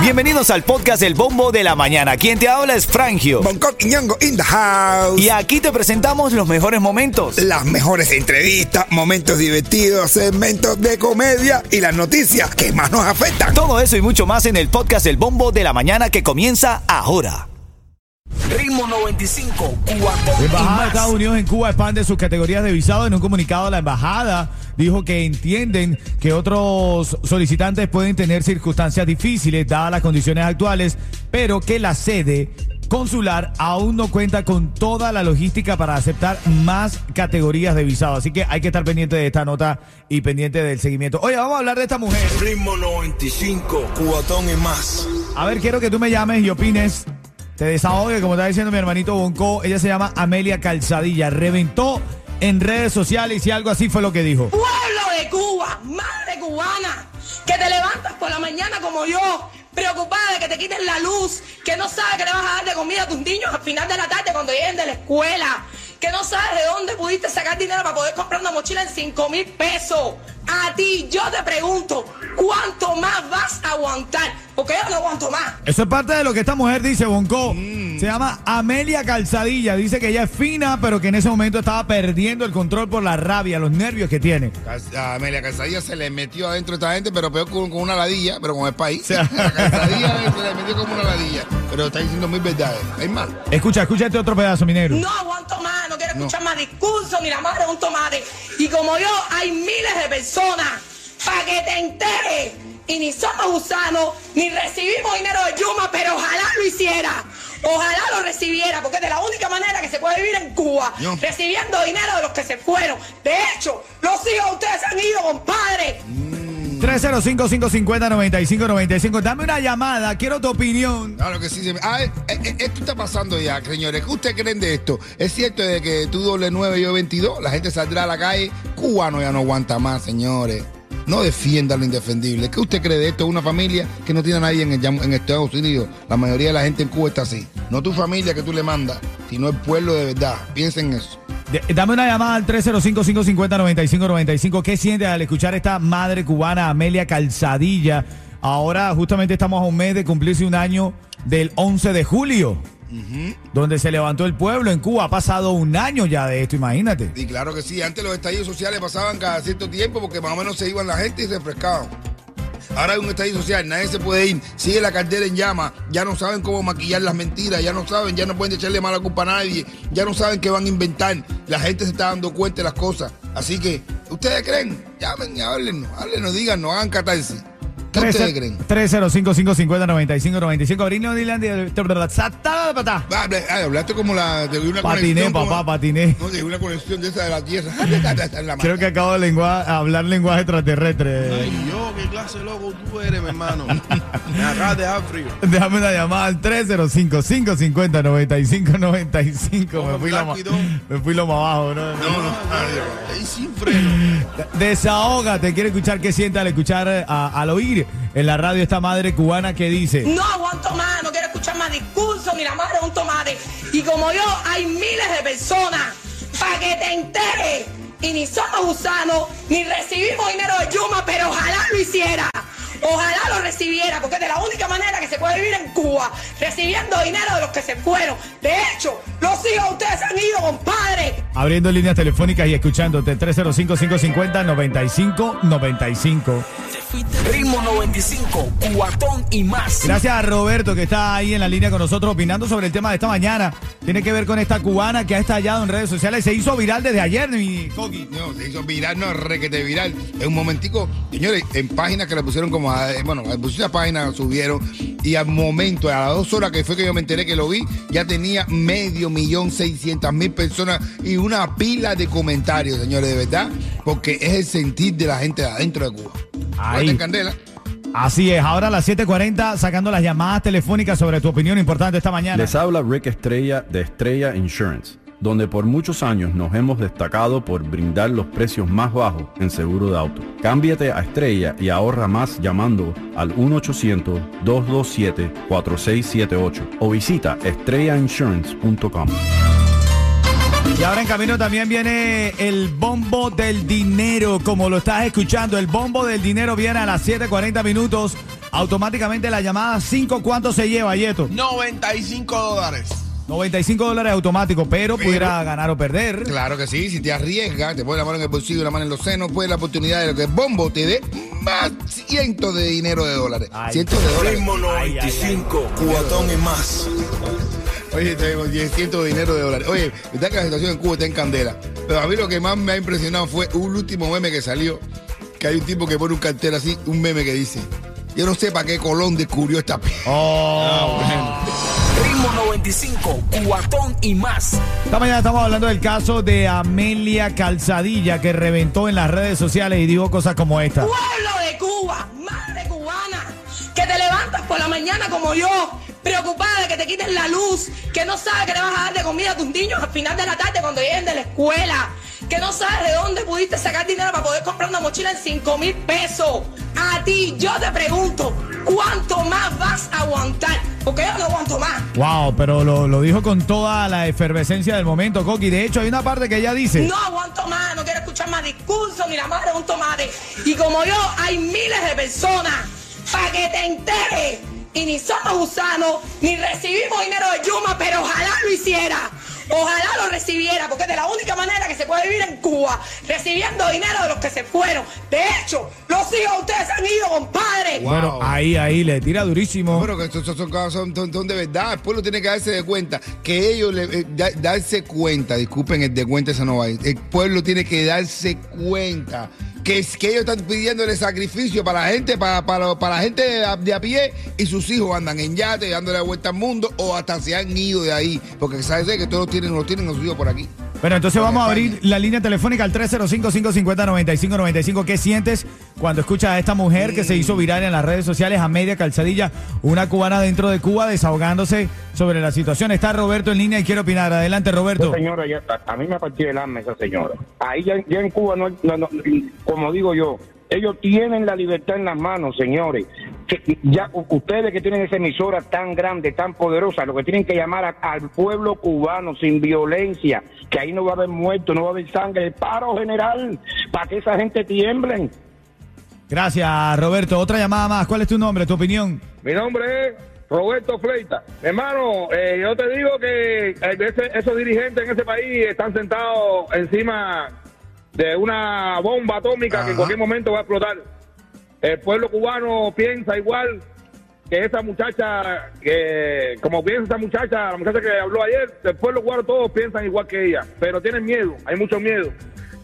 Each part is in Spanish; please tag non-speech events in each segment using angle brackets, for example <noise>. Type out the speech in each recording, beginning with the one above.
Bienvenidos al podcast El Bombo de la Mañana. Quien te habla es Frangio. Bangkok y Ñongo in the house. Y aquí te presentamos los mejores momentos. Las mejores entrevistas, momentos divertidos, segmentos de comedia y las noticias que más nos afectan. Todo eso y mucho más en el podcast El Bombo de la Mañana que comienza ahora. Ritmo 95, La Cubatón y Embajada de. Estados Unidos en Cuba expande sus categorías de visado. En un comunicado, la embajada dijo que entienden que otros solicitantes pueden tener circunstancias difíciles dadas las condiciones actuales, pero que la sede consular aún no cuenta con toda la logística para aceptar más categorías de visado. Así que hay que estar pendiente de esta nota y pendiente del seguimiento. Oye, vamos a hablar de esta mujer. Ritmo 95, cubatón y más. A ver, quiero que tú me llames y opines. Te desahogue, como está diciendo mi hermanito Bonco. Ella se llama Amelia Calzadilla. Reventó en redes sociales y algo así fue lo que dijo. pueblo de Cuba, madre cubana, que te levantas por la mañana como yo, preocupada de que te quiten la luz, que no sabes que le vas a dar de comida a tus niños al final de la tarde cuando lleguen de la escuela, que no sabes de dónde pudiste sacar dinero para poder comprar una mochila en 5 mil pesos. A ti yo te pregunto, ¿cuánto más vas a aguantar? Porque yo no aguanto más. Eso es parte de lo que esta mujer dice, Bonco. Se llama Amelia Calzadilla. Dice que ella es fina, pero que en ese momento estaba perdiendo el control por la rabia, los nervios que tiene. A Amelia Calzadilla se le metió adentro de esta gente, pero peor con, con una ladilla, pero con el país. A <laughs> Calzadilla se le metió como una ladilla. Pero está diciendo mil verdades. Hay más. Escucha, escucha este otro pedazo, mi negro. No aguanto escuchar más discursos ni la madre de un tomate. Y como yo, hay miles de personas para que te enteres. Y ni somos gusanos, ni recibimos dinero de Yuma, pero ojalá lo hiciera. Ojalá lo recibiera, porque es de la única manera que se puede vivir en Cuba, No. recibiendo dinero de los que se fueron. De hecho, los hijos de ustedes han ido, compadre. 305-550-9595. Dame una llamada, quiero tu opinión. Claro que sí. me- Ah, eh, eh, esto está pasando ya, señores. ¿Qué ustedes creen de esto? ¿Es cierto de que tú doble 9 y yo 22? La gente saldrá a la calle. Cubano ya no aguanta más, señores. No defienda lo indefendible. ¿Qué usted cree de esto? Una familia que no tiene a nadie en, en Estados Unidos. La mayoría de la gente en Cuba está así. No tu familia que tú le mandas, sino el pueblo de verdad. Piensen en eso. De- dame una llamada al 305-550-9595. ¿Qué sientes al escuchar esta madre cubana, Amelia Calzadilla? Ahora justamente estamos a un mes de cumplirse un año del 11 de julio, donde se levantó el pueblo en Cuba. Ha pasado un año ya de esto, imagínate. Y claro que sí, antes los estallidos sociales pasaban cada cierto tiempo porque más o menos se iban la gente y se refrescaban. Ahora hay un estallido social, nadie se puede ir, sigue la cartera en llama, ya no saben cómo maquillar las mentiras, ya no saben, ya no pueden echarle mala culpa a nadie, ya no saben qué van a inventar, la gente se está dando cuenta de las cosas. Así que, ¿ustedes creen? Llamen y háblenos, háblenos, díganos, hagan catarsis. ¿Qué ustedes creen? 305-550-9595. Abril Dylan de Satada de patá. Ah, habla- ah, Hablaste como la de una Patiné, conexión. como- papá, patiné. No, de una conexión de esa de la tierra. <laughs> La Creo que acabo de lengua- hablar lenguaje extraterrestre. Ay, yo, qué clase de loco tú eres, mi hermano. Me acabas de dejar frío. <laughs> Déjame una llamada al 305-550-9595. Me, fui <laughs> me fui lo más abajo, ¿no? No, no, Ay, sin freno. Desahógate, quiere escuchar qué siente al escuchar, eh, a- al oír en la radio esta madre cubana que dice. No aguanto más, no quiero escuchar más discursos ni la madre de un tomate. Y como yo, hay miles de personas para que te enteres. Y ni somos gusanos, ni recibimos dinero de Yuma, pero ojalá lo hiciera. Ojalá lo recibiera, porque es de la única manera que se puede vivir en Cuba, recibiendo dinero de los que se fueron. De hecho, los hijos de ustedes han ido, compadre. Abriendo líneas telefónicas y escuchándote 305-550-9595. Ritmo 95, Cubatón y más. Gracias a Roberto que está ahí en la línea con nosotros opinando sobre el tema de esta mañana. Tiene que ver con esta cubana que ha estallado en redes sociales. Se hizo viral desde ayer, mi Coqui. No, se hizo viral, no, requete viral. En un momentico, señores, en páginas que le pusieron como, a- eh, bueno, pusieron esa página, subieron, y al momento, a las dos horas que fue que yo me enteré que lo vi, ya tenía medio millón seiscientas mil personas y una pila de comentarios, señores, de verdad, porque es el sentir de la gente de adentro de Cuba. Ahí. Candela. Así es, ahora a las 7.40 sacando las llamadas telefónicas sobre tu opinión importante esta mañana. Les habla Rick Estrella de Estrella Insurance, donde por muchos años nos hemos destacado por brindar los precios más bajos en seguro de auto. Cámbiate a Estrella y ahorra más llamando al 1-800-227-4678 o visita estrellainsurance.com. Y ahora en camino también viene el bombo del dinero, como lo estás escuchando. El bombo del dinero viene a las 7:40 minutos. Automáticamente la llamada 5, ¿cuánto se lleva, Yeto? 95 dólares. 95 dólares automático, pero, pudiera ganar o perder. Claro que sí, si te arriesgas, te pones la mano en el bolsillo y la mano en los senos, pues la oportunidad de que el bombo te dé más cientos de dinero de dólares. Ay. cientos de dólares. Ritmo 95, cubatón y más. Oye, tengo 10 cientos de dinero de dólares. Oye, está que la situación en Cuba está en candela. Pero a mí lo que más me ha impresionado fue un último meme que salió, que hay un tipo que pone un cartel así, un meme que dice, yo no sé para qué Colón descubrió esta pieza. Oh. Ritmo 95, cubatón y más. Esta mañana estamos hablando del caso de Amelia Calzadilla, que reventó en las redes sociales y dijo cosas como esta. Pueblo de Cuba, madre cubana, que te levantas por la mañana como yo, preocupada de que te quiten la luz, que no sabes que le vas a dar de comida a tus niños al final de la tarde cuando lleguen de la escuela, que no sabes de dónde pudiste sacar dinero para poder comprar una mochila en 5 mil pesos. A ti, yo te pregunto, ¿cuánto más vas a aguantar? Porque yo no aguanto más. Wow, pero lo, lo dijo con toda la efervescencia del momento, Coqui. De hecho, hay una parte que ella dice. No aguanto más, no quiero escuchar más discursos ni la madre de un tomate. Y como yo, hay miles de personas para que te enteres. Y ni somos gusanos, ni recibimos dinero de Yuma, pero ojalá lo hiciera. Ojalá lo recibiera, porque es de la única manera que se puede vivir en Cuba, recibiendo dinero de los que se fueron. De hecho, los hijos de ustedes se han ido, compadre. Bueno, ahí, ahí, le tira durísimo. Pero que estos son, son, son- son- son de verdad. El pueblo tiene que darse de cuenta. Que ellos, le, eh, da- darse cuenta, disculpen, el de cuenta esa no va a ir. El pueblo tiene que darse cuenta. Que, es, que ellos están pidiéndole sacrificio para la gente, para, para, para la gente de a, de a pie y sus hijos andan en yate dándole la vuelta al mundo o hasta se han ido de ahí. Porque sabes que todos tienen, los tienen los hijos por aquí. Bueno, entonces vamos a abrir la línea telefónica al 305-550-9595. ¿Qué sientes cuando escuchas a esta mujer que se hizo viral en las redes sociales a media calzadilla, una cubana dentro de Cuba desahogándose sobre la situación? Está Roberto en línea y quiere opinar. Adelante, Roberto. Señora, ya- a, a mí me partió el alma esa señora. Ahí ya, ya en Cuba, no, no- no, como digo yo, ellos tienen la libertad en las manos, señores. Que ya ustedes que tienen esa emisora tan grande, tan poderosa, lo que tienen que llamar a- al pueblo cubano sin violencia, que ahí no va a haber muertos, no va a haber sangre, paro general, para que esa gente tiemblen. Gracias, Roberto. Otra llamada más. ¿Cuál es tu nombre, tu opinión? Mi nombre es Roberto Fleita. Hermano, eh, yo te digo que eh, esos dirigentes en ese país están sentados encima de una bomba atómica que en cualquier momento va a explotar. El pueblo cubano piensa igual que esa muchacha, que como piensa esa muchacha, la muchacha que habló ayer, el pueblo cubano todos piensan igual que ella, pero tienen miedo, hay mucho miedo.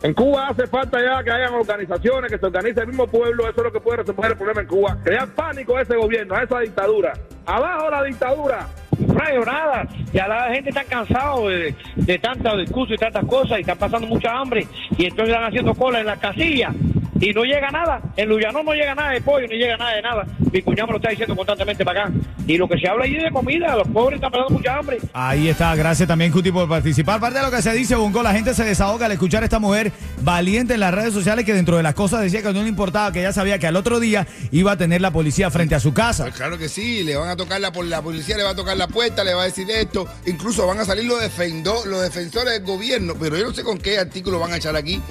En Cuba hace falta ya que hayan organizaciones, que se organice el mismo pueblo, eso es lo que puede resolver el problema en Cuba. Crear pánico a ese gobierno, a esa dictadura. Abajo la dictadura. Rayo, nada. Ya la gente está cansado de, de tantos discursos y tantas cosas y están pasando mucha hambre y entonces están haciendo cola en las casillas y no llega nada. En Luyanón no llega nada de pollo, ni llega nada de nada. Mi cuñado lo está diciendo constantemente para acá. Y lo que se habla ahí es de comida, los pobres están pasando mucha hambre. Ahí está, gracias también Cuti por participar. Parte de lo que se dice, Bongo, la gente se desahoga al escuchar a esta mujer valiente en las redes sociales que dentro de las cosas decía que no le importaba, que ella sabía que al otro día iba a tener la policía frente a su casa. Pues claro que sí, le van a tocar la, por la policía, le va a tocar la puerta, le va a decir esto, incluso van a salir los, defendo- los defensores del gobierno, pero yo no sé con qué artículo van a echar aquí,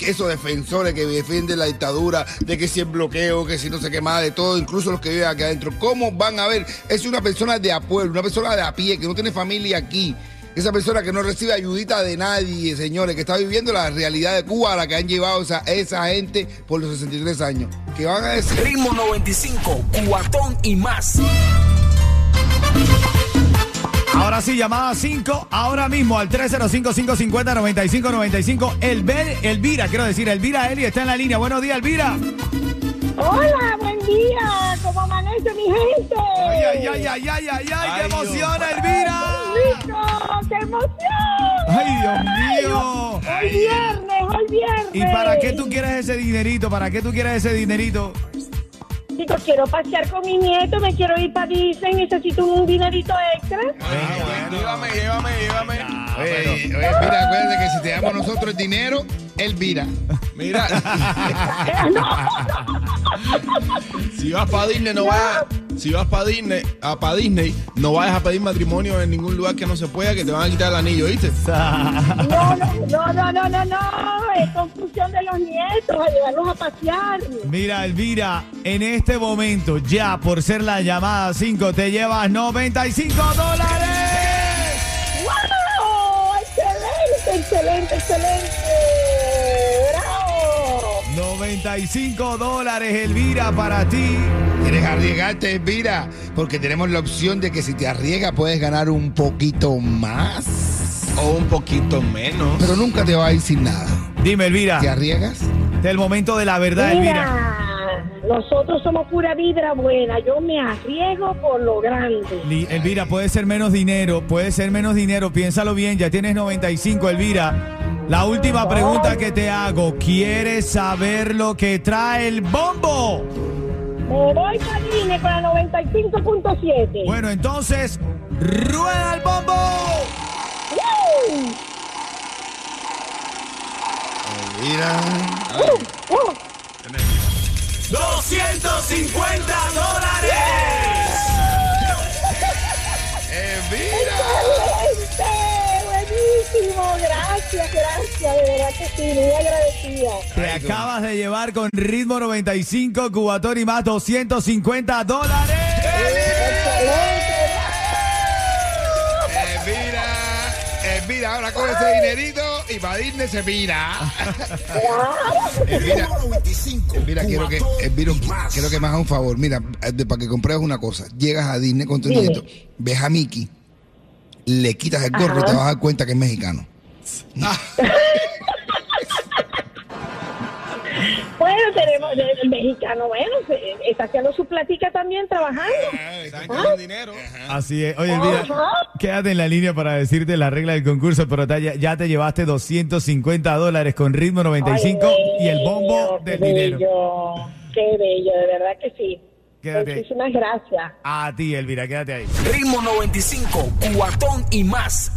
esos defensores que defienden la dictadura, de que si el bloqueo, que si no sé qué más, de todo, incluso los que viven aquí adentro, ¿cómo van a ver? Es una persona de a pueblo, una persona de a pie, que no tiene familia aquí. Esa persona que no recibe ayudita de nadie, señores, que está viviendo la realidad de Cuba a la que han llevado esa, esa gente por los 63 años. Que van a decir, Ritmo 95, cubatón y más. Ahora sí, llamada 5, ahora mismo al 305-550-9595. Elber, Elvira, quiero decir, Elvira Eli está en la línea. Buenos días, Elvira. Hola, buen día. ¿Cómo amanece mi gente? Ay, ay, ay, ay, ay, ay, ay, qué emociona, Elvira. ¡Rico! ¡Qué emoción! Ay, Dios mío. Hoy viernes, hoy viernes. ¿Y para qué tú quieres ese dinerito? ¿Para qué tú quieres ese dinerito? Chicos, quiero pasear con mi nieto, me quiero ir para Disney, necesito un dinerito extra. Llévame, llévame, llévame. Oye, oye, mira, acuérdate que si te damos nosotros el dinero, Elvira. Mira, <laughs> si vas para Disney, no vayas. Si vas para Disney, a pa Disney, no vayas a pedir matrimonio en ningún lugar que no se pueda, que te van a quitar el anillo, ¿viste? No, no, no, no, no, no. Es confusión de los nietos, a llevarlos a pasear. Mira, Elvira, en este momento, ya por ser la llamada 5, te llevas 95 dólares. ¡Wow! Excelente, excelente, excelente. ¡Bravo! 95 dólares, Elvira, para ti. ¿Quieres arriesgarte, Elvira? Porque tenemos la opción de que si te arriesgas puedes ganar un poquito más. O un poquito menos. Pero nunca te va a ir sin nada. Dime, Elvira. ¿Te arriesgas? El momento de la verdad, Elvira. Nosotros somos pura vibra buena. Yo me arriesgo por lo grande. Li- Elvira, puede ser menos dinero, puede ser menos dinero, piénsalo bien, ya tienes 95, Elvira. La última pregunta que te hago, ¿quieres saber lo que trae el bombo? Me voy para Disney con la 95.7. Bueno, entonces, rueda el bombo. ¡Woo! Elvira. ¡Uh! ¡Uh! 250 dólares. Acabas de llevar con ritmo 95, Cubatón y más 250 dólares. ¡Excelente! Elvira. Elvira, ahora coge ese dinerito y para Disney se mira. Elvira, Elvira, quiero que, Elvira, quiero que me hagas un favor. Mira, eh, para que compruebes una cosa. Llegas a Disney con tu Dime. nieto, ves a Mickey, le quitas el gorro y te vas a dar cuenta que es mexicano. <laughs> Bueno, tenemos el mexicano, bueno, se- está haciendo su platica también trabajando. Así es. Oye, Elvira, Ajá. quédate en la línea para decirte la regla del concurso, pero te- ya, ya te llevaste 250 dólares con ritmo 95 Ay, y el bombo qué del dinero. bello, Qué bello, de verdad que sí. Quédate ahí. Muchísimas gracias. A ti, Elvira, quédate ahí. Ritmo 95, cuatón y más.